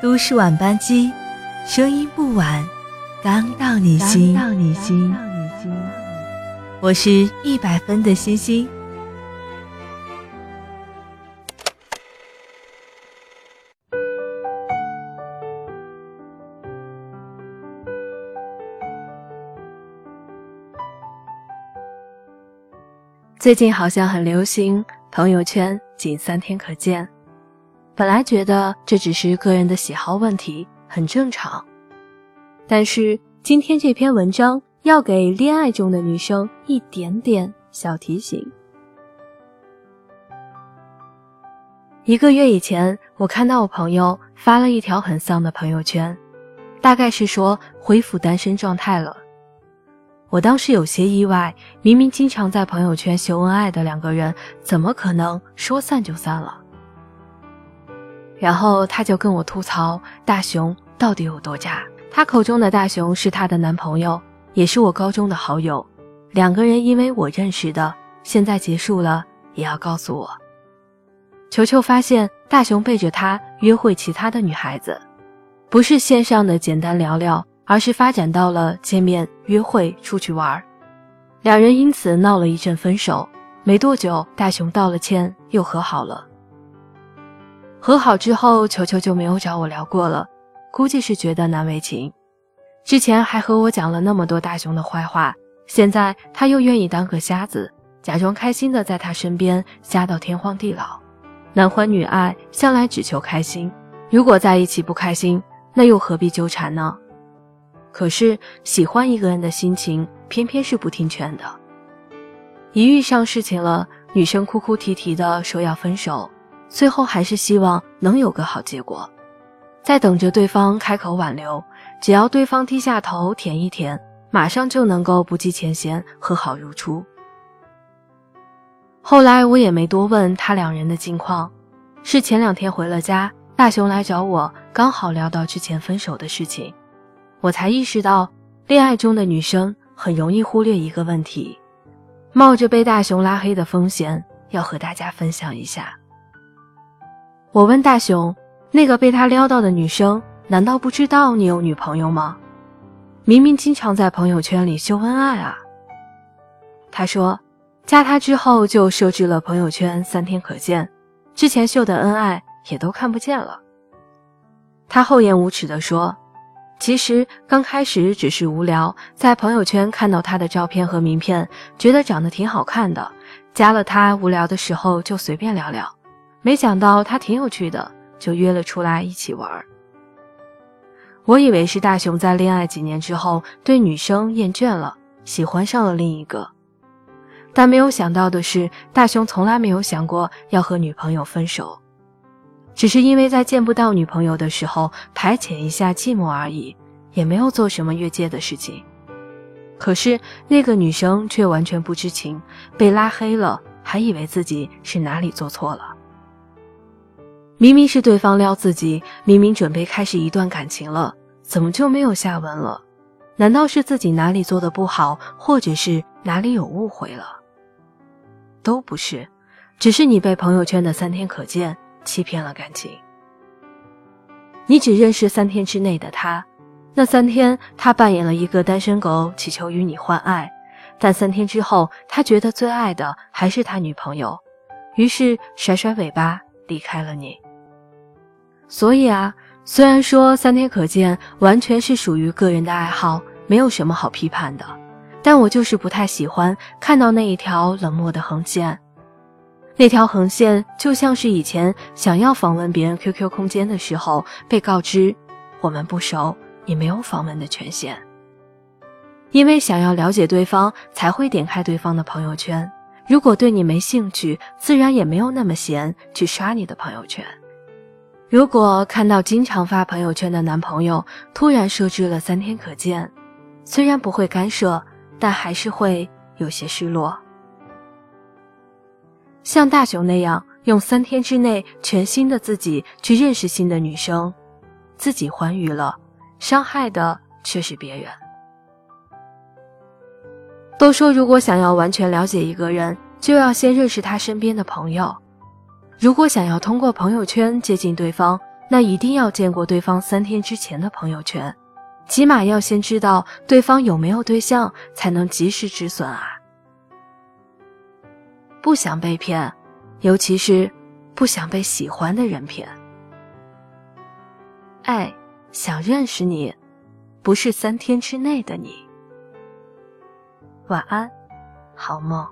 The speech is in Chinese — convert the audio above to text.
都市晚班机，声音不晚，刚到你心。到你心。我是一百分的星星。最近好像很流行朋友圈仅三天可见。本来觉得这只是个人的喜好问题，很正常。但是今天这篇文章要给恋爱中的女生一点点小提醒。一个月以前，我看到我朋友发了一条很丧的朋友圈，大概是说恢复单身状态了。我当时有些意外，明明经常在朋友圈秀恩爱的两个人，怎么可能说散就散了？然后他就跟我吐槽大雄到底有多渣。他口中的大雄是他的男朋友，也是我高中的好友。两个人因为我认识的，现在结束了也要告诉我。球球发现大雄背着他约会其他的女孩子，不是线上的简单聊聊，而是发展到了见面、约会、出去玩。两人因此闹了一阵分手。没多久，大雄道了歉，又和好了。和好之后，球球就没有找我聊过了，估计是觉得难为情。之前还和我讲了那么多大雄的坏话，现在他又愿意当个瞎子，假装开心的在他身边瞎到天荒地老。男欢女爱向来只求开心，如果在一起不开心，那又何必纠缠呢？可是喜欢一个人的心情偏偏是不听劝的，一遇上事情了，女生哭哭啼啼的说要分手。最后还是希望能有个好结果，在等着对方开口挽留。只要对方低下头舔一舔，马上就能够不计前嫌，和好如初。后来我也没多问他两人的近况，是前两天回了家，大雄来找我，刚好聊到之前分手的事情，我才意识到，恋爱中的女生很容易忽略一个问题，冒着被大雄拉黑的风险，要和大家分享一下。我问大雄：“那个被他撩到的女生，难道不知道你有女朋友吗？明明经常在朋友圈里秀恩爱啊。”他说：“加他之后就设置了朋友圈三天可见，之前秀的恩爱也都看不见了。”他厚颜无耻地说：“其实刚开始只是无聊，在朋友圈看到他的照片和名片，觉得长得挺好看的，加了他，无聊的时候就随便聊聊。”没想到他挺有趣的，就约了出来一起玩。我以为是大雄在恋爱几年之后对女生厌倦了，喜欢上了另一个，但没有想到的是，大雄从来没有想过要和女朋友分手，只是因为在见不到女朋友的时候排遣一下寂寞而已，也没有做什么越界的事情。可是那个女生却完全不知情，被拉黑了，还以为自己是哪里做错了。明明是对方撩自己，明明准备开始一段感情了，怎么就没有下文了？难道是自己哪里做的不好，或者是哪里有误会了？都不是，只是你被朋友圈的三天可见欺骗了感情。你只认识三天之内的他，那三天他扮演了一个单身狗，祈求与你换爱，但三天之后，他觉得最爱的还是他女朋友，于是甩甩尾巴离开了你。所以啊，虽然说三天可见完全是属于个人的爱好，没有什么好批判的，但我就是不太喜欢看到那一条冷漠的横线。那条横线就像是以前想要访问别人 QQ 空间的时候，被告知我们不熟，也没有访问的权限。因为想要了解对方，才会点开对方的朋友圈。如果对你没兴趣，自然也没有那么闲去刷你的朋友圈。如果看到经常发朋友圈的男朋友突然设置了三天可见，虽然不会干涉，但还是会有些失落。像大雄那样用三天之内全新的自己去认识新的女生，自己欢愉了，伤害的却是别人。都说如果想要完全了解一个人，就要先认识他身边的朋友。如果想要通过朋友圈接近对方，那一定要见过对方三天之前的朋友圈，起码要先知道对方有没有对象，才能及时止损啊！不想被骗，尤其是不想被喜欢的人骗。爱想认识你，不是三天之内的你。晚安，好梦。